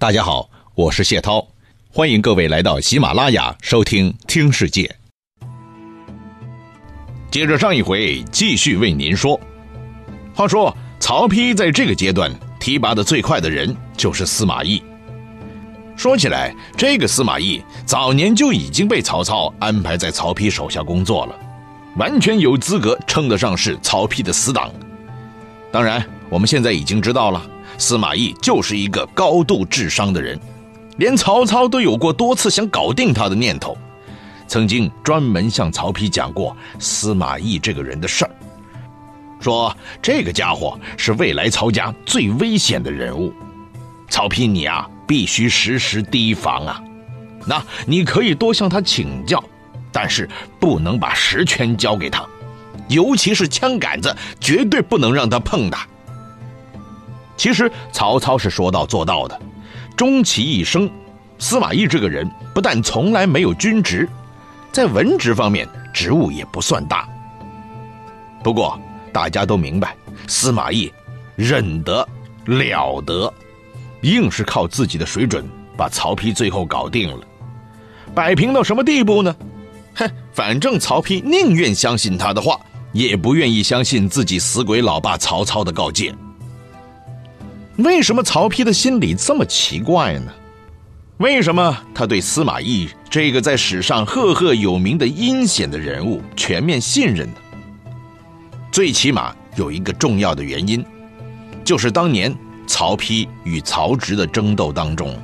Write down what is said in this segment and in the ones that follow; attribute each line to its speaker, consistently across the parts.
Speaker 1: 大家好，我是谢涛，欢迎各位来到喜马拉雅收听《听世界》。接着上一回，继续为您说。话说曹丕在这个阶段提拔的最快的人就是司马懿。说起来，这个司马懿早年就已经被曹操安排在曹丕手下工作了，完全有资格称得上是曹丕的死党。当然，我们现在已经知道了。司马懿就是一个高度智商的人，连曹操都有过多次想搞定他的念头，曾经专门向曹丕讲过司马懿这个人的事儿，说这个家伙是未来曹家最危险的人物，曹丕你啊必须时时提防啊，那你可以多向他请教，但是不能把实权交给他，尤其是枪杆子绝对不能让他碰的。其实曹操是说到做到的，终其一生，司马懿这个人不但从来没有军职，在文职方面职务也不算大。不过大家都明白，司马懿忍得了得，硬是靠自己的水准把曹丕最后搞定了，摆平到什么地步呢？哼，反正曹丕宁愿相信他的话，也不愿意相信自己死鬼老爸曹操的告诫。为什么曹丕的心里这么奇怪呢？为什么他对司马懿这个在史上赫赫有名的阴险的人物全面信任呢？最起码有一个重要的原因，就是当年曹丕与曹植的争斗当中，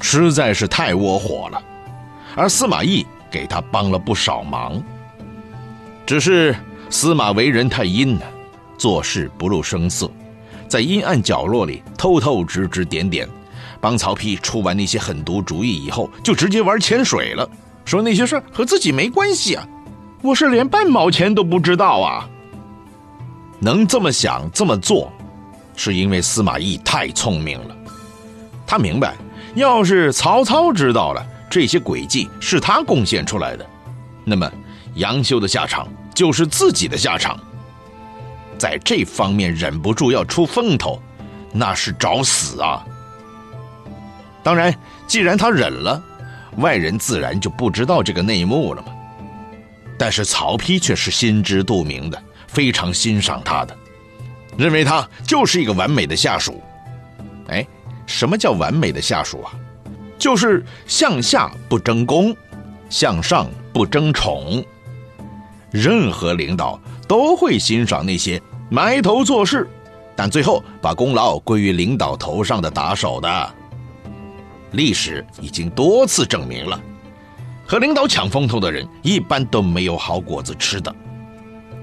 Speaker 1: 实在是太窝火了，而司马懿给他帮了不少忙。只是司马为人太阴了，做事不露声色。在阴暗角落里偷偷指指点点，帮曹丕出完那些狠毒主意以后，就直接玩潜水了，说那些事和自己没关系啊！我是连半毛钱都不知道啊！能这么想这么做，是因为司马懿太聪明了。他明白，要是曹操知道了这些诡计是他贡献出来的，那么杨修的下场就是自己的下场。在这方面忍不住要出风头，那是找死啊！当然，既然他忍了，外人自然就不知道这个内幕了嘛。但是曹丕却是心知肚明的，非常欣赏他的，认为他就是一个完美的下属。哎，什么叫完美的下属啊？就是向下不争功，向上不争宠。任何领导都会欣赏那些。埋头做事，但最后把功劳归于领导头上的打手的。历史已经多次证明了，和领导抢风头的人一般都没有好果子吃的。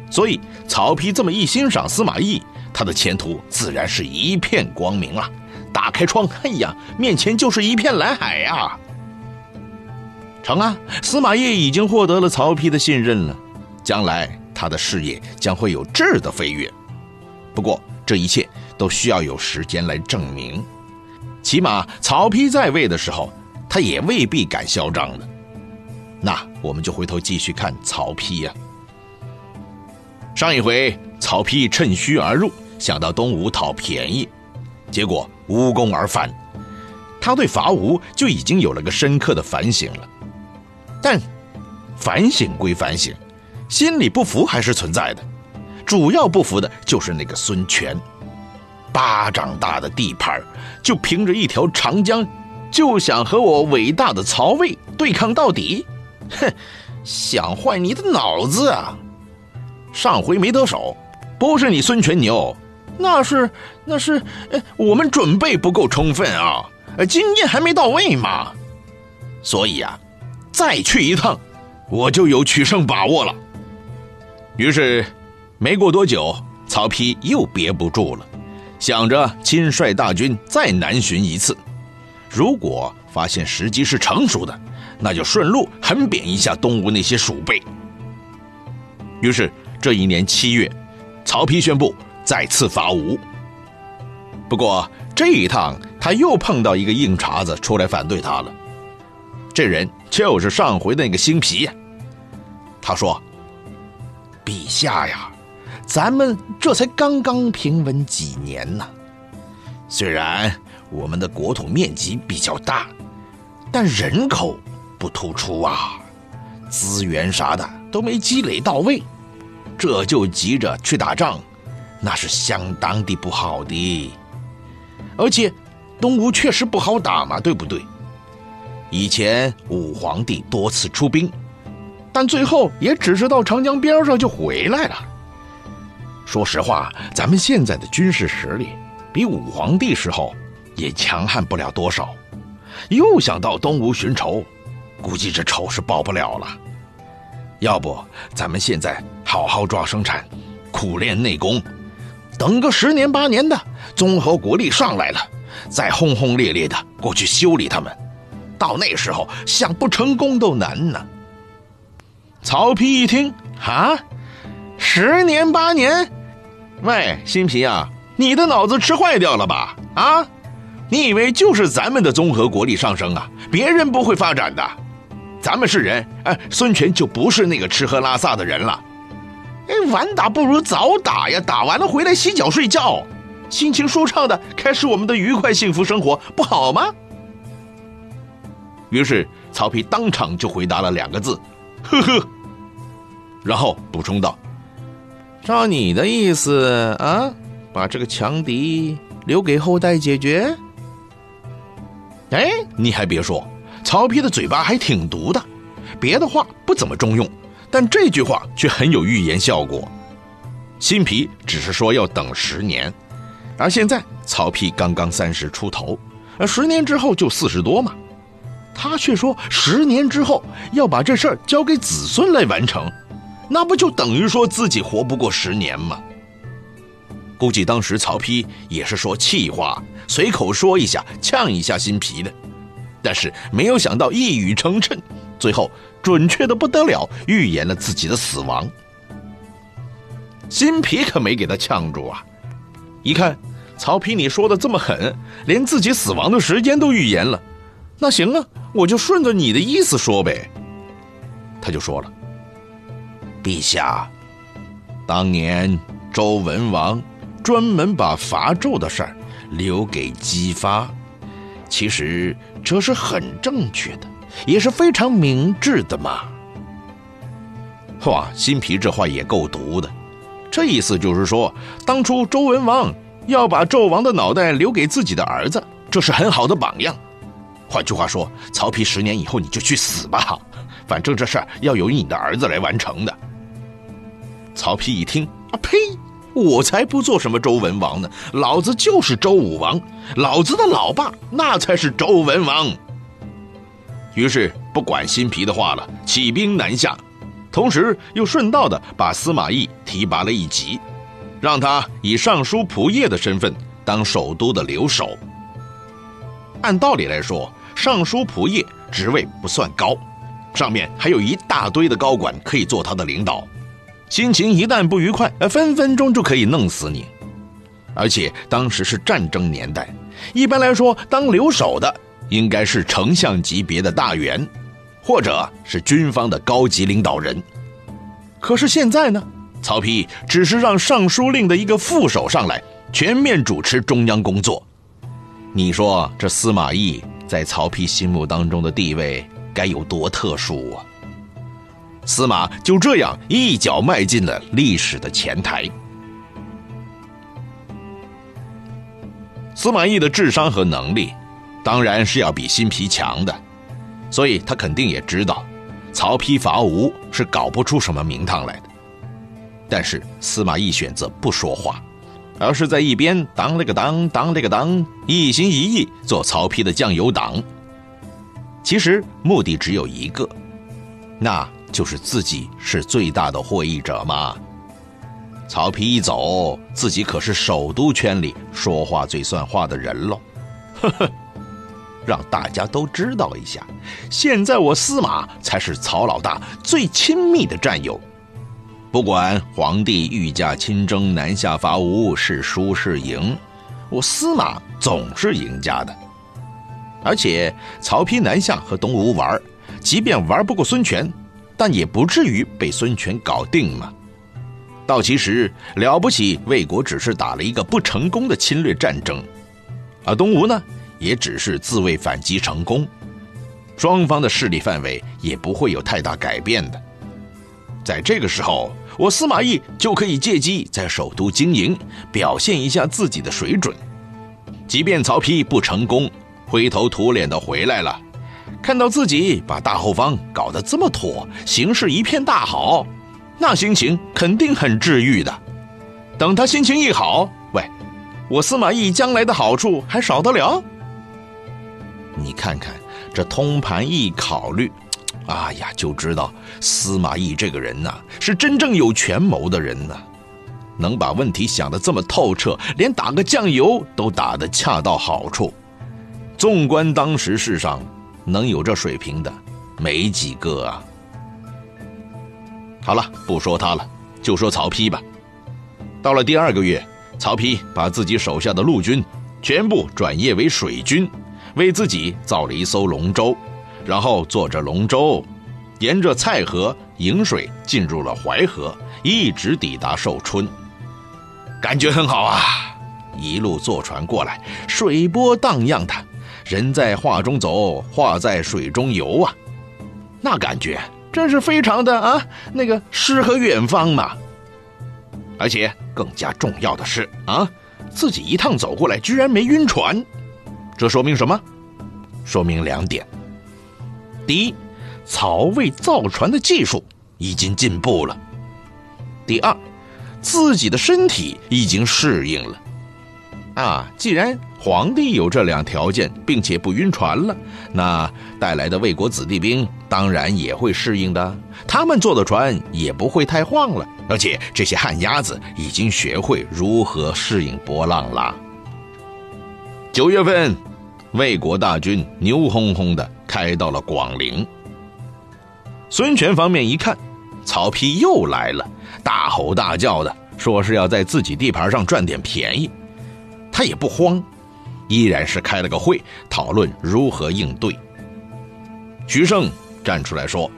Speaker 1: 所以曹丕这么一欣赏司马懿，他的前途自然是一片光明啊！打开窗，哎呀，面前就是一片蓝海呀！成啊，司马懿已经获得了曹丕的信任了，将来他的事业将会有质的飞跃。不过这一切都需要有时间来证明，起码曹丕在位的时候，他也未必敢嚣张的。那我们就回头继续看曹丕呀。上一回曹丕趁虚而入，想到东吴讨便宜，结果无功而返。他对伐吴就已经有了个深刻的反省了。但反省归反省，心里不服还是存在的。主要不服的就是那个孙权，巴掌大的地盘就凭着一条长江，就想和我伟大的曹魏对抗到底，哼，想坏你的脑子啊！上回没得手，不是你孙权牛，那是那是，我们准备不够充分啊，经验还没到位嘛，所以啊，再去一趟，我就有取胜把握了。于是。没过多久，曹丕又憋不住了，想着亲率大军再南巡一次。如果发现时机是成熟的，那就顺路狠扁一下东吴那些鼠辈。于是这一年七月，曹丕宣布再次伐吴。不过这一趟他又碰到一个硬茬子出来反对他了，这人就是上回那个辛毗呀。他说：“陛下呀。”咱们这才刚刚平稳几年呢，虽然我们的国土面积比较大，但人口不突出啊，资源啥的都没积累到位，这就急着去打仗，那是相当的不好的。而且，东吴确实不好打嘛，对不对？以前武皇帝多次出兵，但最后也只是到长江边上就回来了。说实话，咱们现在的军事实力比武皇帝时候。也强悍不了多少，又想到东吴寻仇，估计这仇是报不了了。要不咱们现在好好抓生产，苦练内功，等个十年八年的综合国力上来了，再轰轰烈烈的过去修理他们，到那时候想不成功都难呢。曹丕一听，啊，十年八年，喂，新皮啊，你的脑子吃坏掉了吧？啊？你以为就是咱们的综合国力上升啊？别人不会发展的，咱们是人，哎，孙权就不是那个吃喝拉撒的人了。哎，晚打不如早打呀，打完了回来洗脚睡觉，心情舒畅的开始我们的愉快幸福生活，不好吗？于是曹丕当场就回答了两个字：呵呵。然后补充道：“照你的意思啊，把这个强敌留给后代解决。”哎，你还别说，曹丕的嘴巴还挺毒的，别的话不怎么中用，但这句话却很有预言效果。辛毗只是说要等十年，而现在曹丕刚刚三十出头，而十年之后就四十多嘛，他却说十年之后要把这事儿交给子孙来完成，那不就等于说自己活不过十年吗？估计当时曹丕也是说气话，随口说一下，呛一下辛毗的，但是没有想到一语成谶，最后准确的不得了，预言了自己的死亡。辛毗可没给他呛住啊！一看曹丕你说的这么狠，连自己死亡的时间都预言了，那行啊，我就顺着你的意思说呗。他就说了：“陛下，当年周文王。”专门把伐纣的事儿留给姬发，其实这是很正确的，也是非常明智的嘛。哇，辛毗这话也够毒的，这意思就是说，当初周文王要把纣王的脑袋留给自己的儿子，这是很好的榜样。换句话说，曹丕十年以后你就去死吧，反正这事儿要由你的儿子来完成的。曹丕一听，啊呸！我才不做什么周文王呢，老子就是周武王，老子的老爸那才是周文王。于是不管新皮的话了，起兵南下，同时又顺道的把司马懿提拔了一级，让他以尚书仆射的身份当首都的留守。按道理来说，尚书仆射职位不算高，上面还有一大堆的高管可以做他的领导。心情一旦不愉快，分分钟就可以弄死你。而且当时是战争年代，一般来说，当留守的应该是丞相级别的大员，或者是军方的高级领导人。可是现在呢，曹丕只是让尚书令的一个副手上来，全面主持中央工作。你说这司马懿在曹丕心目当中的地位该有多特殊啊？司马就这样一脚迈进了历史的前台。司马懿的智商和能力，当然是要比辛毗强的，所以他肯定也知道，曹丕伐吴是搞不出什么名堂来的。但是司马懿选择不说话，而是在一边当了个当，当了个当，一心一意做曹丕的酱油党。其实目的只有一个，那。就是自己是最大的获益者嘛。曹丕一走，自己可是首都圈里说话最算话的人喽。呵呵，让大家都知道一下，现在我司马才是曹老大最亲密的战友。不管皇帝御驾亲征南下伐吴是输是赢，我司马总是赢家的。而且曹丕南下和东吴玩，即便玩不过孙权。但也不至于被孙权搞定嘛。到其时了不起，魏国只是打了一个不成功的侵略战争，而东吴呢，也只是自卫反击成功，双方的势力范围也不会有太大改变的。在这个时候，我司马懿就可以借机在首都经营，表现一下自己的水准。即便曹丕不成功，灰头土脸的回来了，看到自己把大后方搞得这么妥，形势一片大好，那心情肯定很治愈的。等他心情一好，喂，我司马懿将来的好处还少得了？你看看这通盘一考虑，哎呀，就知道司马懿这个人呐，是真正有权谋的人呐。能把问题想得这么透彻，连打个酱油都打得恰到好处。纵观当时世上，能有这水平的没几个啊。好了，不说他了，就说曹丕吧。到了第二个月，曹丕把自己手下的陆军全部转业为水军，为自己造了一艘龙舟，然后坐着龙舟，沿着蔡河引水进入了淮河，一直抵达寿春。感觉很好啊！一路坐船过来，水波荡漾的，人在画中走，画在水中游啊，那感觉真是非常的啊，那个诗和远方嘛。而且更加重要的是啊，自己一趟走过来居然没晕船，这说明什么？说明两点：第一，曹魏造船的技术已经进步了；第二。自己的身体已经适应了，啊！既然皇帝有这两条件，并且不晕船了，那带来的魏国子弟兵当然也会适应的。他们坐的船也不会太晃了，而且这些旱鸭子已经学会如何适应波浪了。九月份，魏国大军牛哄哄的开到了广陵。孙权方面一看。曹丕又来了，大吼大叫的说是要在自己地盘上赚点便宜，他也不慌，依然是开了个会讨论如何应对。徐盛站出来说：“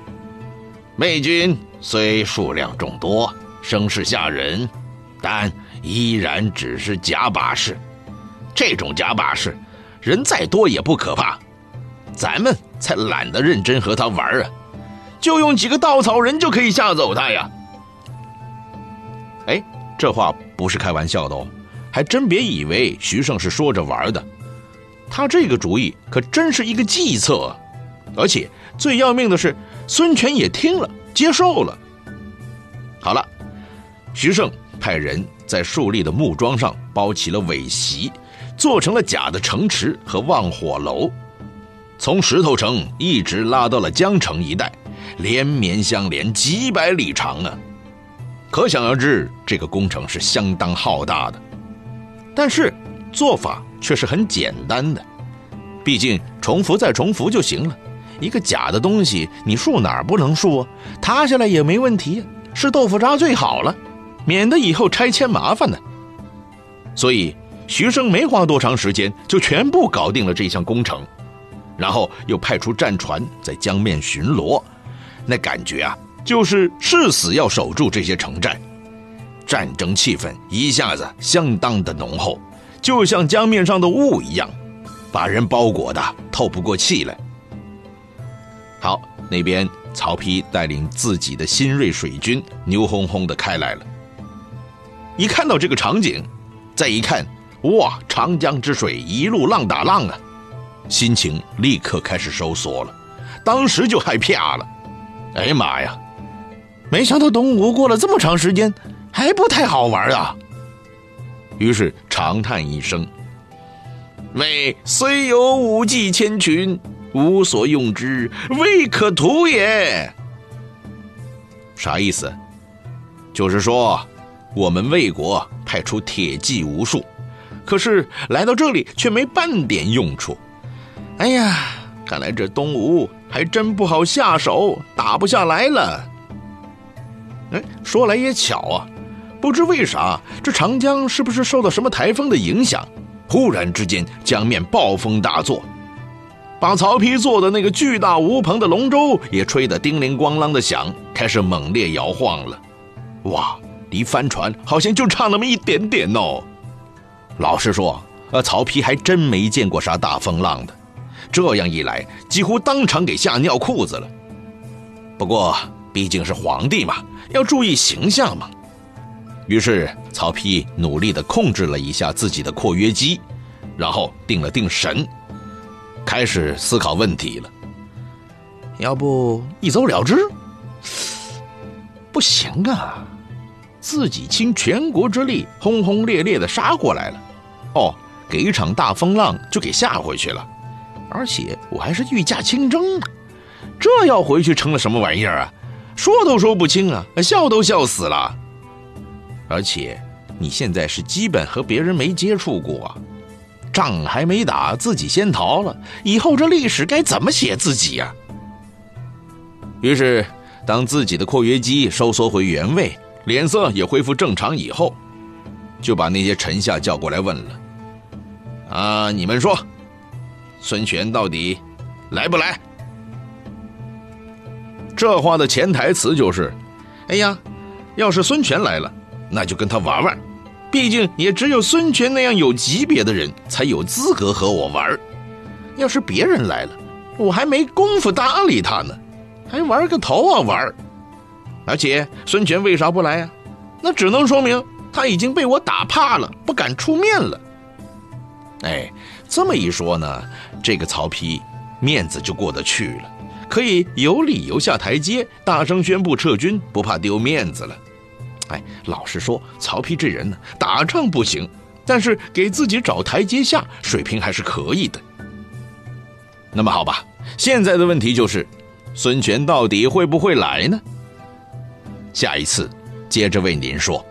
Speaker 1: 魏军虽数量众多，声势吓人，但依然只是假把式。这种假把式，人再多也不可怕，咱们才懒得认真和他玩啊。”就用几个稻草人就可以吓走他呀！哎，这话不是开玩笑的哦，还真别以为徐盛是说着玩的，他这个主意可真是一个计策，而且最要命的是，孙权也听了，接受了。好了，徐盛派人在树立的木桩上包起了尾席，做成了假的城池和望火楼，从石头城一直拉到了江城一带。连绵相连几百里长啊，可想而知，这个工程是相当浩大的。但是做法却是很简单的，毕竟重复再重复就行了。一个假的东西，你竖哪儿不能竖啊？塌下来也没问题呀，是豆腐渣最好了，免得以后拆迁麻烦呢。所以徐生没花多长时间，就全部搞定了这项工程，然后又派出战船在江面巡逻。那感觉啊，就是誓死要守住这些城寨，战争气氛一下子相当的浓厚，就像江面上的雾一样，把人包裹的透不过气来。好，那边曹丕带领自己的新锐水军牛哄哄的开来了。一看到这个场景，再一看，哇，长江之水一路浪打浪啊，心情立刻开始收缩了，当时就害怕了。哎呀妈呀！没想到东吴过了这么长时间还不太好玩啊。于是长叹一声：“魏虽有武技千群，无所用之，未可图也。”啥意思？就是说，我们魏国派出铁骑无数，可是来到这里却没半点用处。哎呀，看来这东吴……还真不好下手，打不下来了。哎，说来也巧啊，不知为啥，这长江是不是受到什么台风的影响？忽然之间，江面暴风大作，把曹丕坐的那个巨大无朋的龙舟也吹得叮铃咣啷的响，开始猛烈摇晃了。哇，离帆船好像就差那么一点点哦。老实说，呃曹丕还真没见过啥大风浪的，这样一来，几乎当场给吓尿裤子了。不过毕竟是皇帝嘛，要注意形象嘛。于是曹丕努力地控制了一下自己的括约肌，然后定了定神，开始思考问题了。要不一走了之？不行啊，自己倾全国之力，轰轰烈烈的杀过来了，哦，给一场大风浪就给吓回去了，而且我还是御驾亲征呢，这要回去成了什么玩意儿啊？说都说不清啊，笑都笑死了。而且你现在是基本和别人没接触过，仗还没打，自己先逃了，以后这历史该怎么写自己呀？于是。当自己的括约肌收缩回原位，脸色也恢复正常以后，就把那些臣下叫过来问了：“啊，你们说，孙权到底来不来？”这话的潜台词就是：“哎呀，要是孙权来了，那就跟他玩玩，毕竟也只有孙权那样有级别的人才有资格和我玩。要是别人来了，我还没工夫搭理他呢。”还玩个头啊玩！而且孙权为啥不来呀？那只能说明他已经被我打怕了，不敢出面了。哎，这么一说呢，这个曹丕面子就过得去了，可以有理由下台阶，大声宣布撤军，不怕丢面子了。哎，老实说，曹丕这人呢，打仗不行，但是给自己找台阶下，水平还是可以的。那么好吧，现在的问题就是。孙权到底会不会来呢？下一次接着为您说。